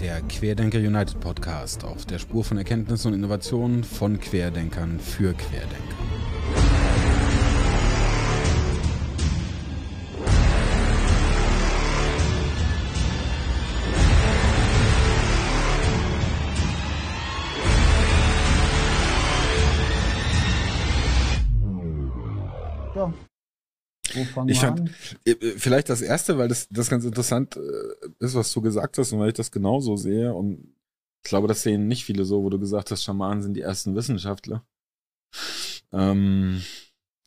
Der Querdenker United Podcast auf der Spur von Erkenntnis und Innovation von Querdenkern für Querdenker. Ich fand, an? äh, vielleicht das erste, weil das, das ganz interessant äh, ist, was du gesagt hast und weil ich das genauso sehe und ich glaube, das sehen nicht viele so, wo du gesagt hast, Schamanen sind die ersten Wissenschaftler. Ähm,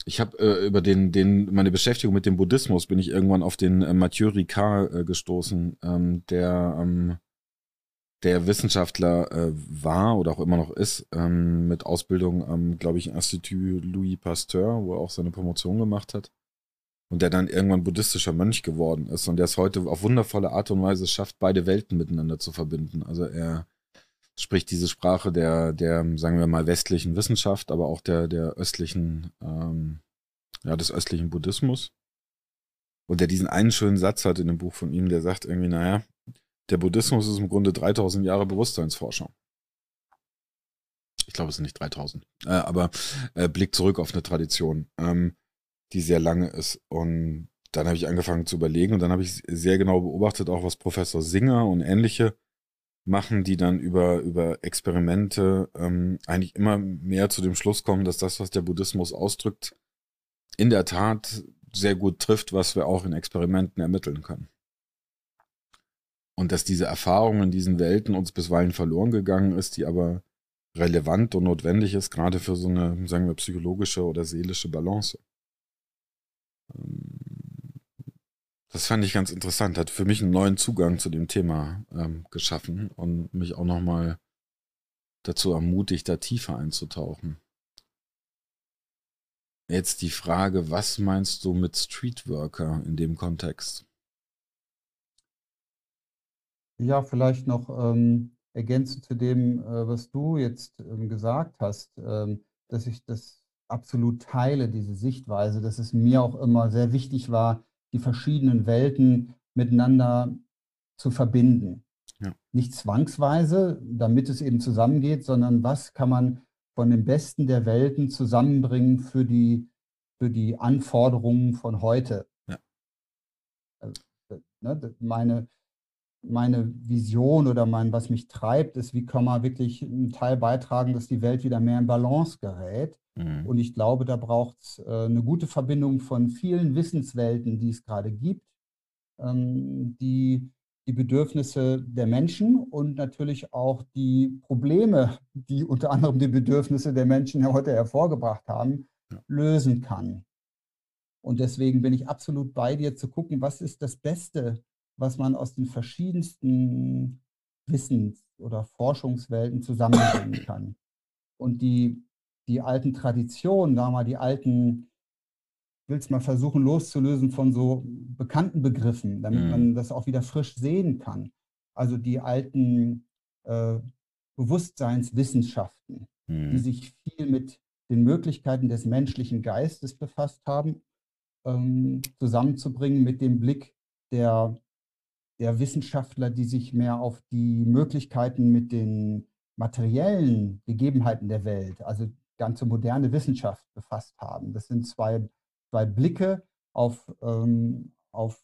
ich habe äh, über den, den, meine Beschäftigung mit dem Buddhismus bin ich irgendwann auf den äh, Mathieu Ricard äh, gestoßen, ähm, der, ähm, der Wissenschaftler äh, war oder auch immer noch ist, ähm, mit Ausbildung am, glaube ich, Institut Louis Pasteur, wo er auch seine Promotion gemacht hat. Und der dann irgendwann buddhistischer Mönch geworden ist und der es heute auf wundervolle Art und Weise schafft, beide Welten miteinander zu verbinden. Also er spricht diese Sprache der, der, sagen wir mal, westlichen Wissenschaft, aber auch der, der östlichen, ähm, ja, des östlichen Buddhismus. Und der diesen einen schönen Satz hat in dem Buch von ihm, der sagt irgendwie, naja, der Buddhismus ist im Grunde 3000 Jahre Bewusstseinsforschung. Ich glaube, es sind nicht 3000, äh, aber äh, blickt zurück auf eine Tradition, ähm, die sehr lange ist. Und dann habe ich angefangen zu überlegen und dann habe ich sehr genau beobachtet, auch was Professor Singer und ähnliche machen, die dann über, über Experimente ähm, eigentlich immer mehr zu dem Schluss kommen, dass das, was der Buddhismus ausdrückt, in der Tat sehr gut trifft, was wir auch in Experimenten ermitteln können. Und dass diese Erfahrung in diesen Welten uns bisweilen verloren gegangen ist, die aber relevant und notwendig ist, gerade für so eine, sagen wir, psychologische oder seelische Balance. Das fand ich ganz interessant, hat für mich einen neuen Zugang zu dem Thema ähm, geschaffen und mich auch nochmal dazu ermutigt, da tiefer einzutauchen. Jetzt die Frage, was meinst du mit Streetworker in dem Kontext? Ja, vielleicht noch ähm, ergänzend zu dem, äh, was du jetzt ähm, gesagt hast, ähm, dass ich das absolut teile, diese Sichtweise, dass es mir auch immer sehr wichtig war, die verschiedenen Welten miteinander zu verbinden. Ja. Nicht zwangsweise, damit es eben zusammengeht, sondern was kann man von dem Besten der Welten zusammenbringen für die, für die Anforderungen von heute. Ja. Also, ne, meine, meine Vision oder mein, was mich treibt, ist, wie kann man wirklich einen Teil beitragen, dass die Welt wieder mehr in Balance gerät. Mhm. Und ich glaube, da braucht es äh, eine gute Verbindung von vielen Wissenswelten, die es gerade gibt, ähm, die die Bedürfnisse der Menschen und natürlich auch die Probleme, die unter anderem die Bedürfnisse der Menschen heute hervorgebracht haben, Ja. lösen kann. Und deswegen bin ich absolut bei dir zu gucken, was ist das Beste, was man aus den verschiedensten Wissens- oder Forschungswelten zusammenbringen kann. Und die, die alten Traditionen, da mal die alten, ich will es mal versuchen loszulösen von so bekannten Begriffen, damit Mhm. man das auch wieder frisch sehen kann. Also die alten äh, Bewusstseinswissenschaften, die Mhm. sich viel mit den Möglichkeiten des menschlichen Geistes befasst haben, ähm, zusammenzubringen mit dem Blick der, der Wissenschaftler, die sich mehr auf die Möglichkeiten mit den materiellen Gegebenheiten der Welt, also ganze moderne Wissenschaft befasst haben. Das sind zwei, zwei Blicke auf, ähm, auf,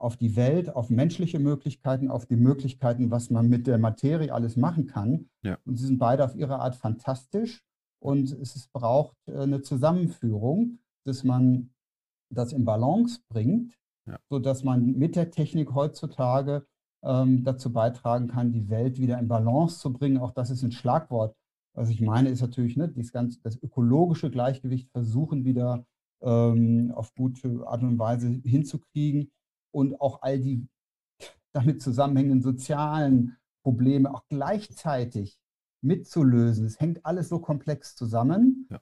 auf die Welt, auf menschliche Möglichkeiten, auf die Möglichkeiten, was man mit der Materie alles machen kann. Ja. Und sie sind beide auf ihre Art fantastisch. Und es ist, braucht äh, eine Zusammenführung, dass man das in Balance bringt, Ja. sodass man mit der Technik heutzutage ähm, dazu beitragen kann, die Welt wieder in Balance zu bringen. Auch das ist ein Schlagwort. Was ich meine, ist natürlich ne, dieses ganze, das ökologische Gleichgewicht versuchen wieder ähm, auf gute Art und Weise hinzukriegen und auch all die damit zusammenhängenden sozialen Probleme auch gleichzeitig mitzulösen. Es hängt alles so komplex zusammen, Ja.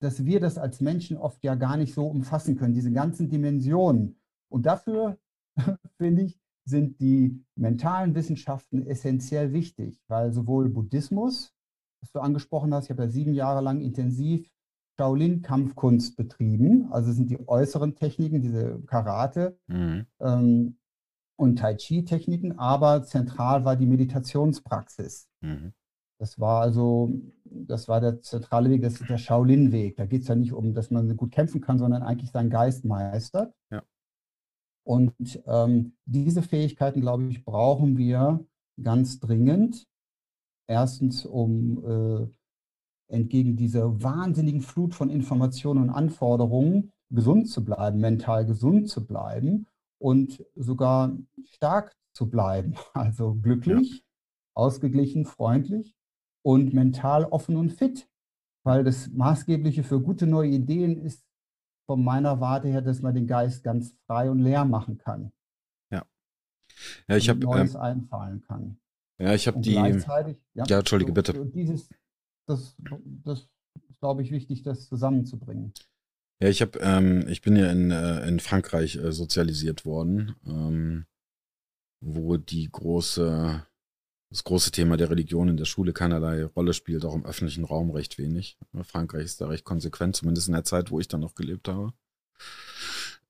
dass wir das als Menschen oft ja gar nicht so umfassen können, diese ganzen Dimensionen. Und dafür, finde ich, sind die mentalen Wissenschaften essentiell wichtig, weil sowohl Buddhismus, was du angesprochen hast, ich habe ja sieben Jahre lang intensiv Shaolin-Kampfkunst betrieben, also sind die äußeren Techniken, diese Karate, Mhm. ähm, und Tai Chi-Techniken, aber zentral war die Meditationspraxis. Mhm. Das war also, das war der zentrale Weg, das ist der Shaolin-Weg. Da geht es ja nicht um, dass man gut kämpfen kann, sondern eigentlich seinen Geist meistert. Ja. Und ähm, diese Fähigkeiten, glaube ich, brauchen wir ganz dringend. Erstens, um äh, entgegen dieser wahnsinnigen Flut von Informationen und Anforderungen gesund zu bleiben, mental gesund zu bleiben und sogar stark zu bleiben. Also glücklich, ja. ausgeglichen, freundlich und mental offen und fit. Weil das Maßgebliche für gute neue Ideen ist von meiner Warte her, dass man den Geist ganz frei und leer machen kann. Ja. Ja, ich habe Neues ähm, einfallen kann. Ja, ich habe die. Ja, ja, entschuldige, bitte. Dieses, das, das ist, glaube ich, wichtig, das zusammenzubringen. Ja, ich habe, ähm, ich bin ja in, äh, in Frankreich äh, sozialisiert worden, ähm, wo die große, das große Thema der Religion in der Schule keinerlei Rolle spielt, auch im öffentlichen Raum recht wenig. Frankreich ist da recht konsequent, zumindest in der Zeit, wo ich dann noch gelebt habe.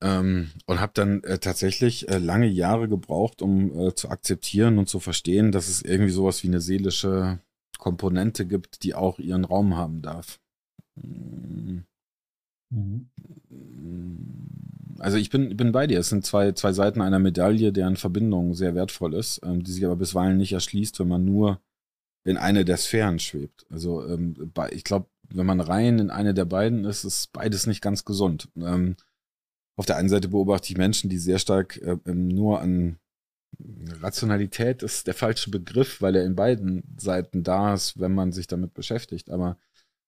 Ähm, und habe dann äh, tatsächlich äh, lange Jahre gebraucht, um äh, zu akzeptieren und zu verstehen, dass es irgendwie sowas wie eine seelische Komponente gibt, die auch ihren Raum haben darf. Mhm. Also ich bin, bin bei dir. Es sind zwei, zwei Seiten einer Medaille, deren Verbindung sehr wertvoll ist, ähm, die sich aber bisweilen nicht erschließt, wenn man nur in eine der Sphären schwebt. Also ähm, ich glaube, wenn man rein in eine der beiden ist, ist beides nicht ganz gesund. Ähm, auf der einen Seite beobachte ich Menschen, die sehr stark äh, nur an Rationalität ist der falsche Begriff, weil er in beiden Seiten da ist, wenn man sich damit beschäftigt. Aber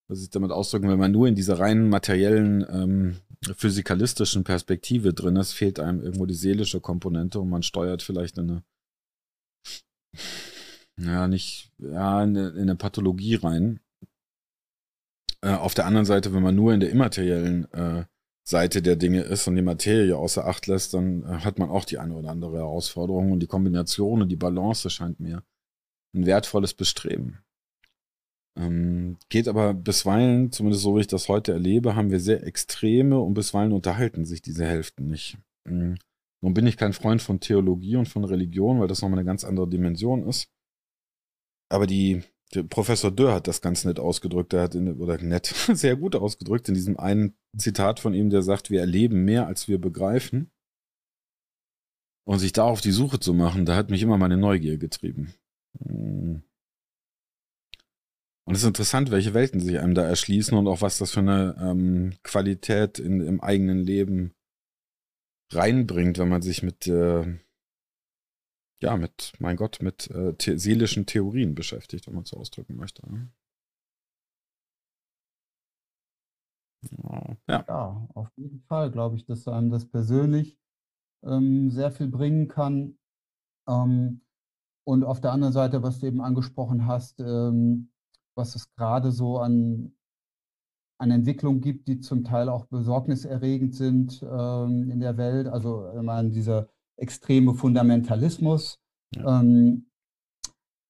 was ich damit ausdrücken, wenn man nur in dieser rein materiellen, ähm, physikalistischen Perspektive drin ist, fehlt einem irgendwo die seelische Komponente und man steuert vielleicht in eine, ja, nicht, ja, in eine, in eine Pathologie rein. Äh, auf der anderen Seite, wenn man nur in der immateriellen äh, Seite der Dinge ist und die Materie außer Acht lässt, dann äh, hat man auch die eine oder andere Herausforderung und die Kombination und die Balance scheint mir ein wertvolles Bestreben. Ähm, geht aber bisweilen, zumindest so wie ich das heute erlebe, haben wir sehr extreme und bisweilen unterhalten sich diese Hälften nicht. Ähm, nun bin ich kein Freund von Theologie und von Religion, weil das nochmal eine ganz andere Dimension ist. Aber die der Professor Dörr hat das ganz nett ausgedrückt, der hat in, oder nett, sehr gut ausgedrückt in diesem einen Zitat von ihm, der sagt, wir erleben mehr, als wir begreifen. Und sich da auf die Suche zu machen, da hat mich immer meine Neugier getrieben. Hm. Und es ist interessant, welche Welten sich einem da erschließen und auch was das für eine ähm, Qualität in, im eigenen Leben reinbringt, wenn man sich mit äh, ja, mit, mein Gott, mit äh, the seelischen Theorien beschäftigt, wenn man so ausdrücken möchte. Ne? Ja. ja, auf jeden Fall glaube ich, dass einem das persönlich ähm, sehr viel bringen kann. Ähm, und auf der anderen Seite, was du eben angesprochen hast, ähm, was es gerade so an, an Entwicklung gibt, die zum Teil auch besorgniserregend sind ähm, in der Welt. Also wenn man diese extreme Fundamentalismus. Ja. Ähm,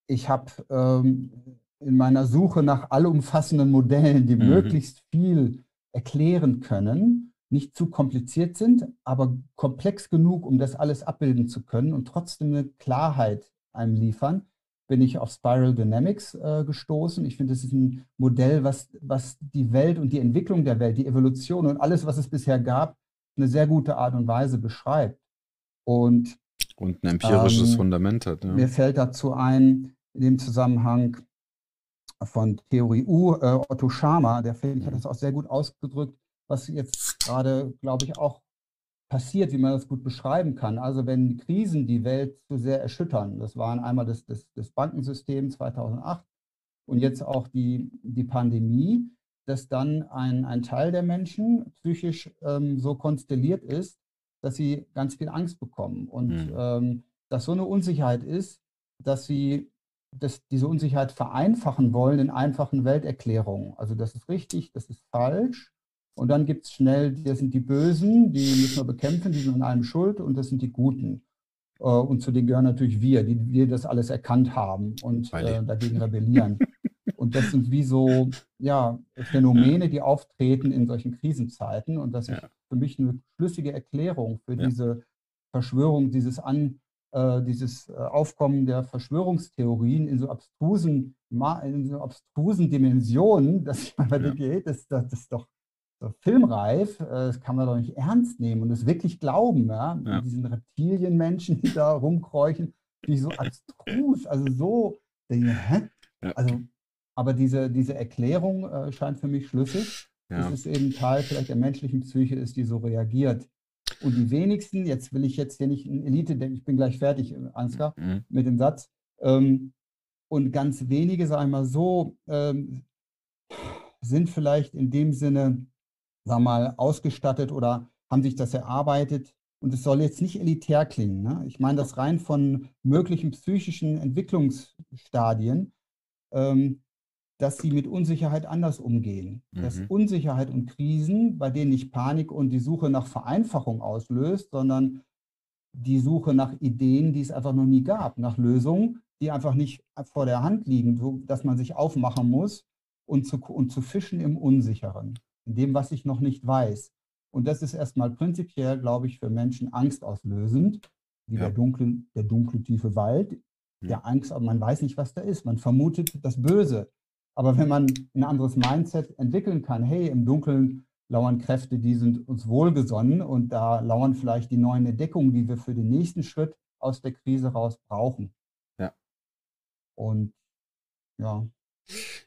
ich habe ähm, in meiner Suche nach allumfassenden Modellen, die mhm. möglichst viel erklären können, nicht zu kompliziert sind, aber komplex genug, um das alles abbilden zu können und trotzdem eine Klarheit einem liefern, bin ich auf Spiral Dynamics äh, gestoßen. Ich finde, das ist ein Modell, was, was die Welt und die Entwicklung der Welt, die Evolution und alles, was es bisher gab, eine sehr gute Art und Weise beschreibt. Und, und ein empirisches ähm, Fundament hat. Ja. Mir fällt dazu ein, in dem Zusammenhang von Theorie U, äh, Otto Schama, der finde ich hat mhm. das auch sehr gut ausgedrückt, was jetzt gerade, glaube ich, auch passiert, wie man das gut beschreiben kann. Also wenn Krisen die Welt zu sehr erschüttern, das waren einmal das, das, das Bankensystem 2008 und jetzt auch die, die Pandemie, dass dann ein, ein Teil der Menschen psychisch ähm, so konstelliert ist, dass sie ganz viel Angst bekommen und mhm. ähm, dass so eine Unsicherheit ist, dass sie dass diese Unsicherheit vereinfachen wollen in einfachen Welterklärungen. Also das ist richtig, das ist falsch. Und dann gibt es schnell, das sind die Bösen, die müssen wir bekämpfen, die sind an allem schuld und das sind die Guten. Äh, und zu denen gehören natürlich wir, die wir das alles erkannt haben und äh, dagegen rebellieren. Und das sind wie so ja, Phänomene, die auftreten in solchen Krisenzeiten. Und das ist für mich eine schlüssige Erklärung für ja. diese Verschwörung, dieses An, äh, dieses äh, Aufkommen der Verschwörungstheorien in so abstrusen, in so abstrusen Dimensionen, dass ich mal ja. geht, das, das, das ist doch so filmreif, äh, das kann man doch nicht ernst nehmen und es wirklich glauben, ja? ja. diesen Reptilienmenschen, die da rumkräuchen, die so abstrus, also so, hä? Ja. Also, aber diese, diese Erklärung äh, scheint für mich schlüssig. Ja. Das ist eben Teil vielleicht der menschlichen Psyche ist, die so reagiert. Und die wenigsten, jetzt will ich jetzt hier nicht in Elite denken, ich bin gleich fertig, Ansgar, mhm. mit dem Satz. Ähm, und ganz wenige, sagen wir mal so, ähm, sind vielleicht in dem Sinne, sagen wir mal, ausgestattet oder haben sich das erarbeitet. Und es soll jetzt nicht elitär klingen. Ne? Ich meine das rein von möglichen psychischen Entwicklungsstadien. Ähm, dass sie mit Unsicherheit anders umgehen. Mhm. Dass Unsicherheit und Krisen, bei denen nicht Panik und die Suche nach Vereinfachung auslöst, sondern die Suche nach Ideen, die es einfach noch nie gab, nach Lösungen, die einfach nicht vor der Hand liegen, dass man sich aufmachen muss und zu, und zu fischen im Unsicheren, in dem, was ich noch nicht weiß. Und das ist erstmal prinzipiell, glaube ich, für Menschen angstauslösend, wie ja. der, dunkle, der dunkle, tiefe Wald, der Angst, aber man weiß nicht, was da ist. Man vermutet das Böse. Aber wenn man ein anderes Mindset entwickeln kann, hey, im Dunkeln lauern Kräfte, die sind uns wohlgesonnen und da lauern vielleicht die neuen Entdeckungen, die wir für den nächsten Schritt aus der Krise raus brauchen. Ja. Und ja.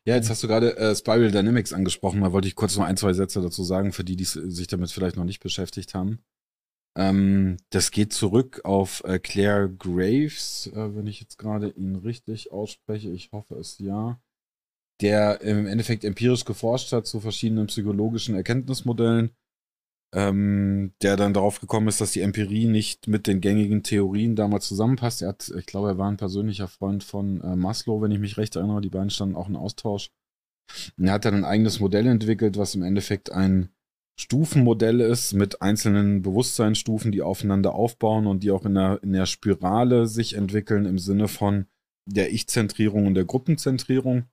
Ja, jetzt hast du gerade äh, Spiral Dynamics angesprochen. Da wollte ich kurz noch ein, zwei Sätze dazu sagen, für die, die sich damit vielleicht noch nicht beschäftigt haben. Ähm, das geht zurück auf äh, Claire Graves, äh, wenn ich jetzt gerade ihn richtig ausspreche. Ich hoffe es ja der im Endeffekt empirisch geforscht hat zu verschiedenen psychologischen Erkenntnismodellen, ähm, der dann darauf gekommen ist, dass die Empirie nicht mit den gängigen Theorien damals zusammenpasst. Er hat, ich glaube, er war ein persönlicher Freund von äh, Maslow, wenn ich mich recht erinnere. Die beiden standen auch in Austausch. Und er hat dann ein eigenes Modell entwickelt, was im Endeffekt ein Stufenmodell ist mit einzelnen Bewusstseinsstufen, die aufeinander aufbauen und die auch in der, in der Spirale sich entwickeln im Sinne von der Ich-Zentrierung und der Gruppenzentrierung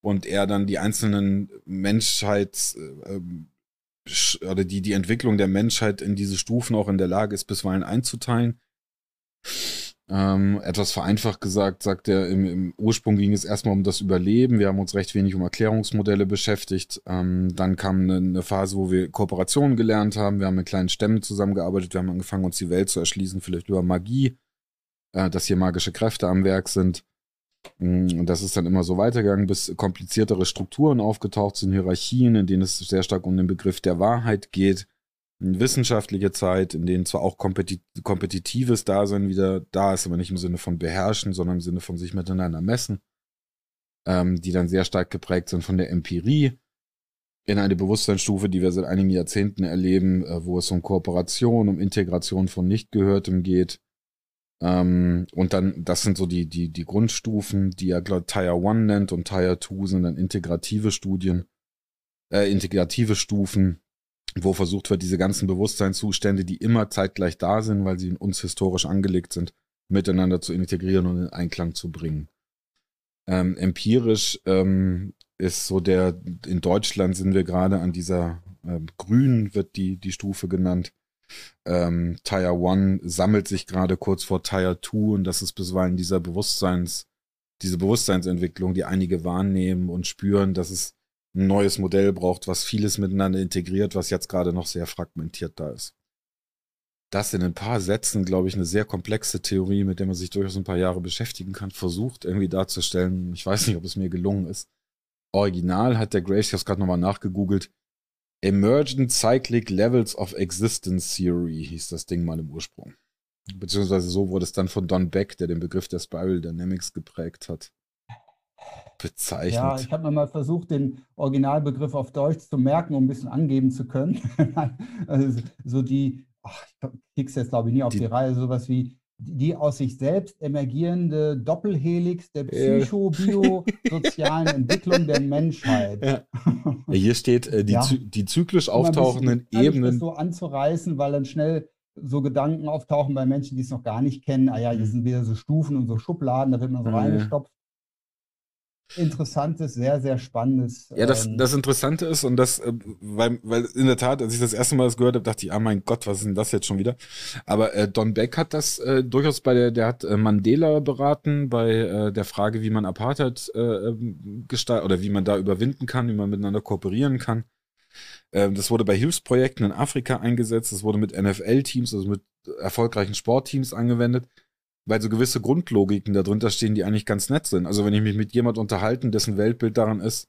und er dann die einzelnen Menschheits äh, ähm, oder die, die Entwicklung der Menschheit in diese Stufen auch in der Lage ist, bisweilen einzuteilen. Ähm, etwas vereinfacht gesagt, sagt er, im, im, Ursprung ging es erstmal um das Überleben. Wir haben uns recht wenig um Erklärungsmodelle beschäftigt. Ähm, dann kam eine, eine, Phase, wo wir Kooperationen gelernt haben. Wir haben mit kleinen Stämmen zusammengearbeitet. Wir haben angefangen, uns die Welt zu erschließen, vielleicht über Magie, äh, dass hier magische Kräfte am Werk sind. Mm, und das ist dann immer so weitergegangen, bis kompliziertere Strukturen aufgetaucht sind, Hierarchien, in denen es sehr stark um den Begriff der Wahrheit geht. Eine wissenschaftliche Zeit, in denen zwar auch kompetit kompetitives Dasein wieder da ist, aber nicht im Sinne von beherrschen, sondern im Sinne von sich miteinander messen, ähm, die dann sehr stark geprägt sind von der Empirie in eine Bewusstseinsstufe, die wir seit einigen Jahrzehnten erleben, äh, wo es um Kooperation, um Integration von Nichtgehörtem geht, ähm, und dann, das sind so die, die, die Grundstufen, die er Tier 1 nennt und Tier 2 sind dann integrative Studien, äh, integrative Stufen, wo versucht wird, diese ganzen Bewusstseinszustände, die immer zeitgleich da sind, weil sie in uns historisch angelegt sind, miteinander zu integrieren und in Einklang zu bringen. Ähm, empirisch ähm, ist so der, in Deutschland sind wir gerade an dieser, äh, grün wird die, die Stufe genannt, ähm, Tire 1 sammelt sich gerade kurz vor Tire 2 und das ist bisweilen dieser Bewusstseins, diese Bewusstseinsentwicklung, die einige wahrnehmen und spüren, dass es ein neues Modell braucht, was vieles miteinander integriert, was jetzt gerade noch sehr fragmentiert da ist. Das in ein paar Sätzen, glaube ich, eine sehr komplexe Theorie, mit der man sich durchaus ein paar Jahre beschäftigen kann, versucht irgendwie darzustellen. Ich weiß nicht, ob es mir gelungen ist. Original hat der Grace, es gerade nochmal nachgegoogelt, Emergent Cyclic Levels of Existence Theory hieß das Ding mal im Ursprung. Beziehungsweise so wurde es dann von Don Beck, der den Begriff der Spiral Dynamics geprägt hat, bezeichnet. Ja, ich habe mir mal versucht, den Originalbegriff auf Deutsch zu merken, um ein bisschen angeben zu können. also so die, ach, ich krieg's jetzt glaube ich nie auf die, die Reihe, sowas wie die aus sich selbst emergierende Doppelhelix der psycho-biosozialen Entwicklung der Menschheit. Ja. Hier steht äh, die, ja. die zyklisch auftauchenden Ebenen. Das so anzureißen, weil dann schnell so Gedanken auftauchen bei Menschen, die es noch gar nicht kennen. Ah ja, hier mhm. sind wieder so Stufen und so Schubladen, da wird man so reingestopft. Interessantes, sehr, sehr spannendes. Ja, das, ähm, das Interessante ist, und das, äh, weil, weil in der Tat, als ich das erste Mal das gehört habe, dachte ich, ah mein Gott, was ist denn das jetzt schon wieder? Aber äh, Don Beck hat das äh, durchaus bei der, der hat äh, Mandela beraten bei äh, der Frage, wie man Apartheid äh, ähm, gestaltet oder wie man da überwinden kann, wie man miteinander kooperieren kann. Ähm, das wurde bei Hilfsprojekten in Afrika eingesetzt, das wurde mit NFL-Teams, also mit erfolgreichen Sportteams angewendet weil so gewisse Grundlogiken darunter stehen, die eigentlich ganz nett sind. Also wenn ich mich mit jemand unterhalten, dessen Weltbild daran ist,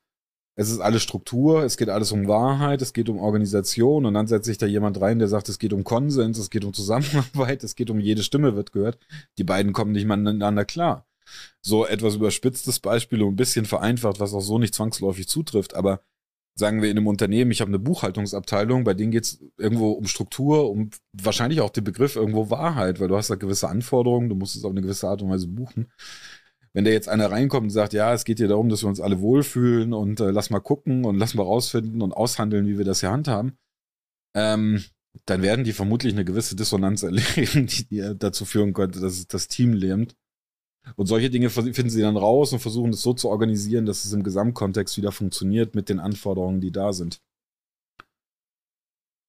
es ist alles Struktur, es geht alles um Wahrheit, es geht um Organisation und dann setzt sich da jemand rein, der sagt, es geht um Konsens, es geht um Zusammenarbeit, es geht um jede Stimme wird gehört. Die beiden kommen nicht miteinander klar. So etwas überspitztes Beispiel und ein bisschen vereinfacht, was auch so nicht zwangsläufig zutrifft, aber sagen wir in einem Unternehmen, ich habe eine Buchhaltungsabteilung, bei denen geht es irgendwo um Struktur, um wahrscheinlich auch den Begriff irgendwo Wahrheit, weil du hast da gewisse Anforderungen, du musst es auf eine gewisse Art und Weise buchen. Wenn da jetzt einer reinkommt und sagt, ja, es geht hier darum, dass wir uns alle wohlfühlen und äh, lass mal gucken und lass mal rausfinden und aushandeln, wie wir das hier handhaben, ähm, dann werden die vermutlich eine gewisse Dissonanz erleben, die, die dazu führen könnte, dass das Team lähmt. Und solche Dinge finden sie dann raus und versuchen es so zu organisieren, dass es im Gesamtkontext wieder funktioniert mit den Anforderungen, die da sind.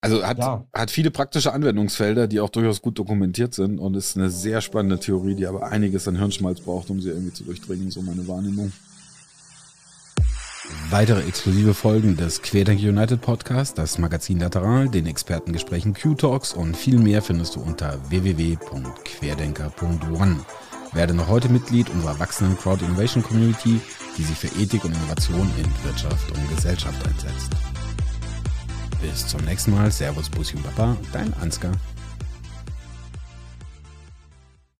Also hat, ja. hat viele praktische Anwendungsfelder, die auch durchaus gut dokumentiert sind und ist eine sehr spannende Theorie, die aber einiges an Hirnschmalz braucht, um sie irgendwie zu durchdringen, so meine Wahrnehmung. Weitere exklusive Folgen des Querdenker United Podcast, das Magazin Lateral, den Expertengesprächen Q-Talks und viel mehr findest du unter www.querdenker.one. Werde noch heute Mitglied unserer wachsenden Crowd Innovation Community, die sich für Ethik und Innovation in Wirtschaft und Gesellschaft einsetzt. Bis zum nächsten Mal. Servus, Bussi und Papa, dein Ansgar.